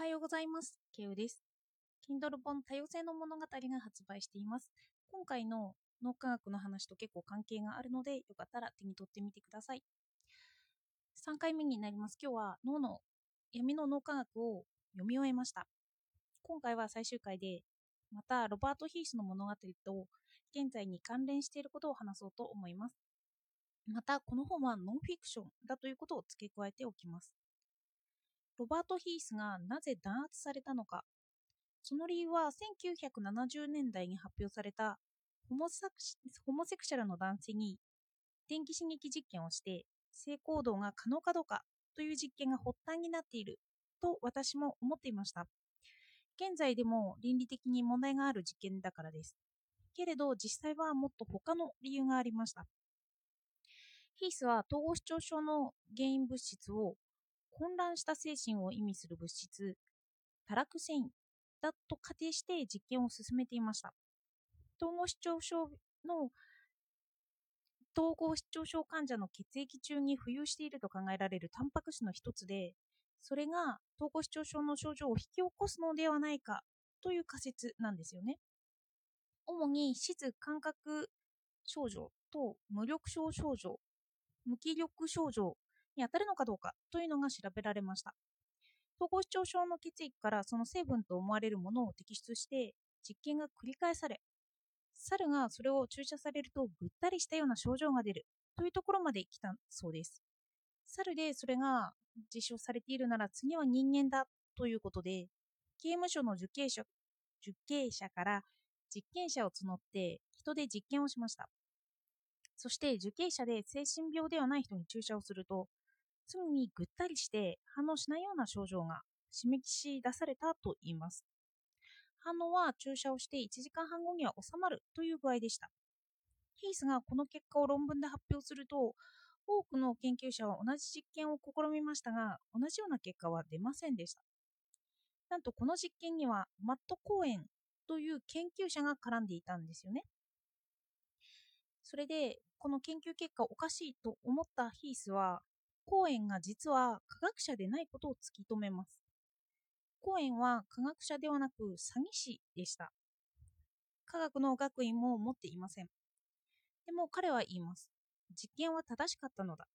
はようございます。ケウです。Kindle 本多様性の物語が発売しています。今回の脳科学の話と結構関係があるので、よかったら手に取ってみてください。3回目になります。今日は脳の闇の脳科学を読み終えました。今回は最終回で、またロバート・ヒースの物語と現在に関連していることを話そうと思います。また、この本はノンフィクションだということを付け加えておきます。ロバート・ヒースがなぜ弾圧されたのか。その理由は1970年代に発表されたホモセクシャルの男性に電気刺激実験をして性行動が可能かどうかという実験が発端になっていると私も思っていました。現在でも倫理的に問題がある実験だからです。けれど実際はもっと他の理由がありました。ヒースは統合失調症の原因物質を混乱した精神を意味する物質、タラクセインだと仮定して実験を進めていました。統合失調症の統合失調症患者の血液中に浮遊していると考えられるタンパク質の一つで、それが統合失調症の症状を引き起こすのではないかという仮説なんですよね。主に質感覚症状と無力症症状、無気力症状に当たるのかどうかというのが調べられました。統合失調症の血液からその成分と思われるものを摘出して実験が繰り返され、猿がそれを注射されるとぐったりしたような症状が出るというところまで来たそうです。猿でそれが実証されているなら次は人間だということで、刑務所の受刑者受刑者から実験者を募って人で実験をしました。そして受刑者で精神病ではない人に注射をすると、すぐにぐったりして反応しないような症状が示し出されたと言います。反応は注射をして1時間半後には収まるという具合でした。ヒースがこの結果を論文で発表すると、多くの研究者は同じ実験を試みましたが、同じような結果は出ませんでした。なんとこの実験にはマット・コーエンという研究者が絡んでいたんですよね。それで、この研究結果おかしいと思ったヒースは、コーエンが実は科学者でないことを突き止めます。コーエンは科学者ではなく詐欺師でした。科学の学位も持っていません。でも彼は言います。実験は正しかったのだ。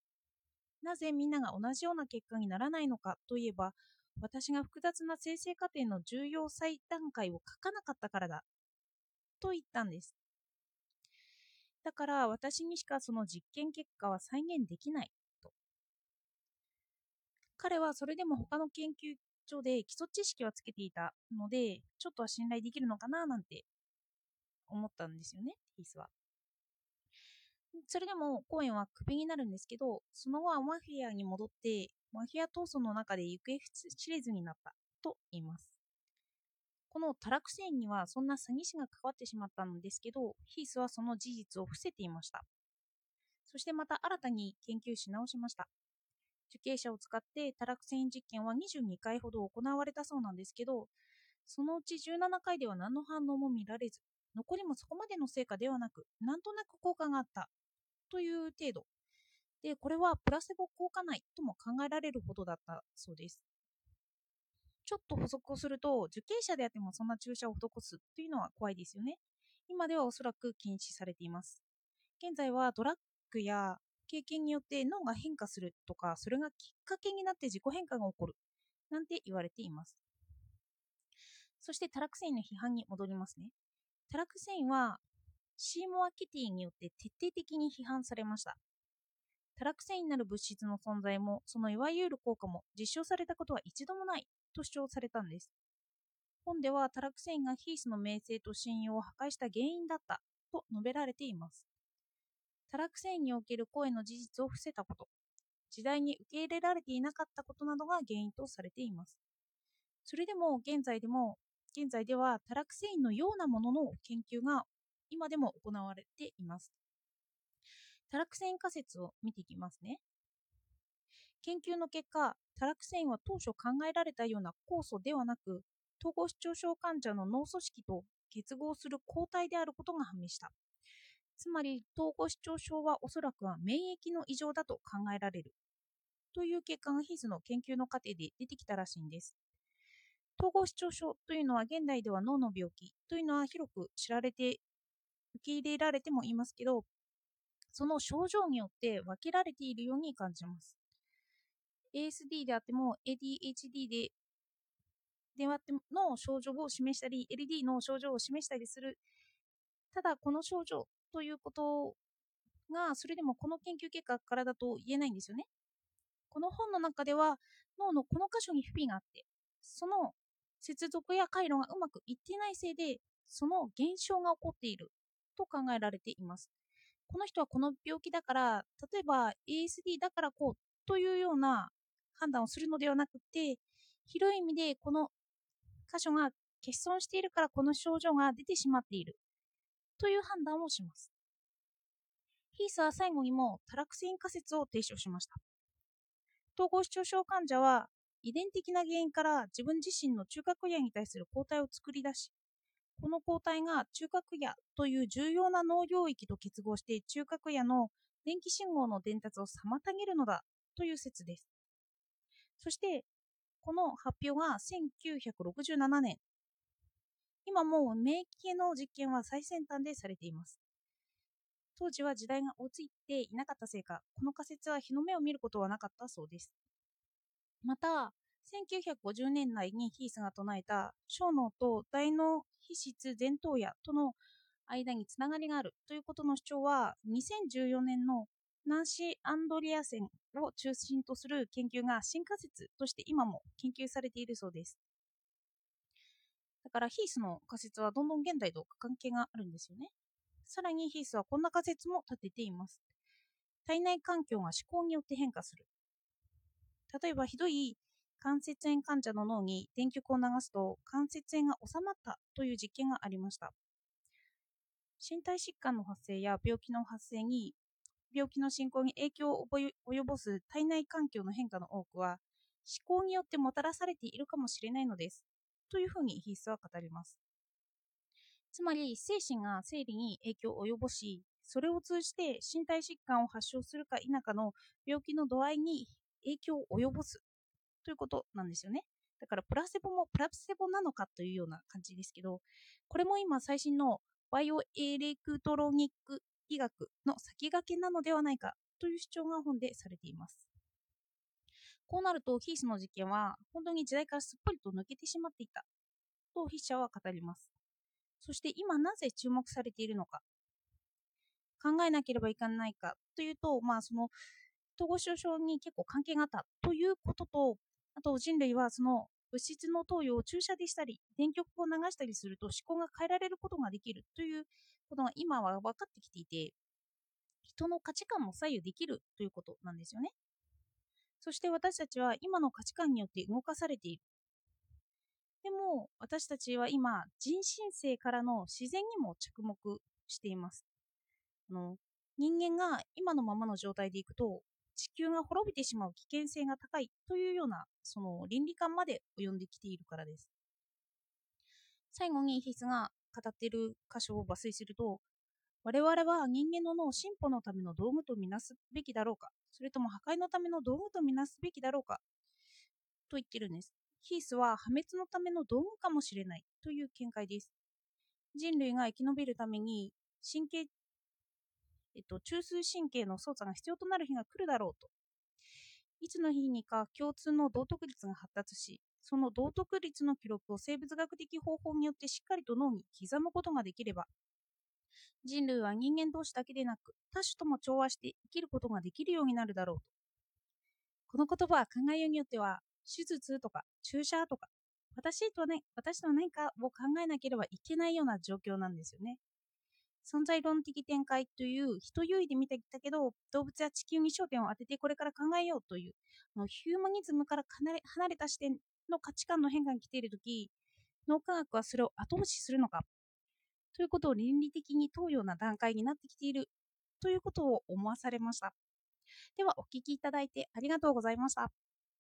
なぜみんなが同じような結果にならないのかといえば、私が複雑な生成過程の重要最段階を書かなかったからだ。と言ったんです。だから私にしかその実験結果は再現できない。彼はそれでも他の研究所で基礎知識はつけていたので、ちょっとは信頼できるのかななんて思ったんですよね、ヒースは。それでもコーエンはクビになるんですけど、その後はマフィアに戻って、マフィア闘争の中で行方知れずになったと言います。このタラクセインにはそんな詐欺師が関わってしまったのですけど、ヒースはその事実を伏せていました。そしてまた新たに研究し直しました。受刑者を使ってタラクセイン実験は22回ほど行われたそうなんですけど、そのうち17回では何の反応も見られず、残りもそこまでの成果ではなく、なんとなく効果があったという程度。で、これはプラセボ効果内とも考えられるほどだったそうです。ちょっと補足をすると、受刑者であってもそんな注射を施すというのは怖いですよね。今ではおそらく禁止されています。現在はドラッグや経験によって脳が変化するとか、それがきっかけになって自己変化が起こるなんて言われています。そしてタラクセインの批判に戻りますね。タラクセインはシーモア・キティによって徹底的に批判されました。タラクセインなる物質の存在も、そのいわゆる効果も実証されたことは一度もないと主張されたんです。本ではタラクセインがヒースの名声と信用を破壊した原因だったと述べられています。タラクセンにおける声の事実を伏せたこと、時代に受け入れられていなかったことなどが原因とされています。それでも現在でも、現在ではタラクセインのようなものの研究が今でも行われています。タラクセイン仮説を見ていきますね。研究の結果、タラクセインは当初考えられたような酵素ではなく、統合失調症患者の脳組織と結合する抗体であることが判明した。つまり、統合失調症はおそらくは免疫の異常だと考えられる。という結果がヒースの研究の過程で出てきたらしいんです。統合失調症というのは現代では脳の病気というのは広く知られて受け入れられてもいますけどその症状によって分けられているように感じます ASD であっても ADHD でであっての症状を示したり LD の症状を示したりするただこの症状ということがそれでもこの研究結果からだと言えないんですよね。この本の中では脳のこの箇所に不備があってその接続や回路がうまくいっていないせいでその現象が起こっていると考えられています。この人はこの病気だから例えば ASD だからこうというような判断をするのではなくて広い意味でこの箇所が欠損しているからこの症状が出てしまっている。という判断をします。ヒースは最後にも多落線仮説を提唱しました。統合失調症患者は遺伝的な原因から自分自身の中核野に対する抗体を作り出しこの抗体が中核野という重要な脳領域と結合して中核野の電気信号の伝達を妨げるのだという説です。そしてこの発表が1967年今も免疫系の実験は最先端でされています当時は時代が追いついていなかったせいか、この仮説は日の目を見ることはなかったそうです。また、1950年代にヒースが唱えた小脳と大脳皮質前頭野との間につながりがあるということの主張は2014年のナンシー・アンドリアセンを中心とする研究が新仮説として今も研究されているそうです。からヒースの仮説はどんどん現代と関係があるんですよね。さらにヒースはこんな仮説も立てています。体内環境が思考によって変化する。例えばひどい関節炎患者の脳に電極を流すと関節炎が収まったという実験がありました。身体疾患の発生や病気の発生に病気の進行に影響を及ぼす体内環境の変化の多くは思考によってもたらされているかもしれないのですというふうにヒースは語ります。つまり精神が生理に影響を及ぼしそれを通じて身体疾患を発症するか否かの病気の度合いに影響を及ぼすということなんですよね。だからプラセボもプラセボなのかというような感じですけどこれも今最新のバイオエレクトロニック医学の先駆けなのではないかという主張が本でされています。こうなるとヒースの実験は本当に時代からすっぽりと抜けてしまっていたと筆者は語ります。そして今なぜ注目されているのか考えなければいけないかというと、まあ、その統合失調症に結構関係があったということとあと人類はその物質の投与を注射でしたり電極を流したりすると思考が変えられることができるということが今は分かってきていて人の価値観も左右できるということなんですよね。そして私たちは今の価値観によって動かされている。でも私たちは今人身性からの自然にも着目しています。あの人間が今のままの状態でいくと地球が滅びてしまう危険性が高いというようなその倫理観まで及んできているからです。最後にヒスが語っている箇所を抜粋すると我々は人間の脳を進歩のための道具とみなすべきだろうか？それとも破壊のための道具とみなすべきだろうか？と言ってるんですヒースは破滅のための道具かもしれないという見解です。人類が生き延びるために神経、えっと、中枢神経の操作が必要となる日が来るだろうと。いつの日にか共通の道徳率が発達し、その道徳率の記録を生物学的方法によってしっかりと脳に刻むことができれば、人類は人間同士だけでなく他種とも調和して生きることができるようになるだろうと。この言葉は考えようによっては手術とか注射とか私とはね、私とは何かを考えなければいけないような状況なんですよね。存在論的展開という人優位で見てきたけど動物や地球に焦点を当ててこれから考えようというのヒューマニズムから離れた視点の価値観の変化に来ている時脳科学はそれを後押しするのかということを倫理的に問うような段階になってきているということを思わされました。ではお聞きいただいてありがとうございました。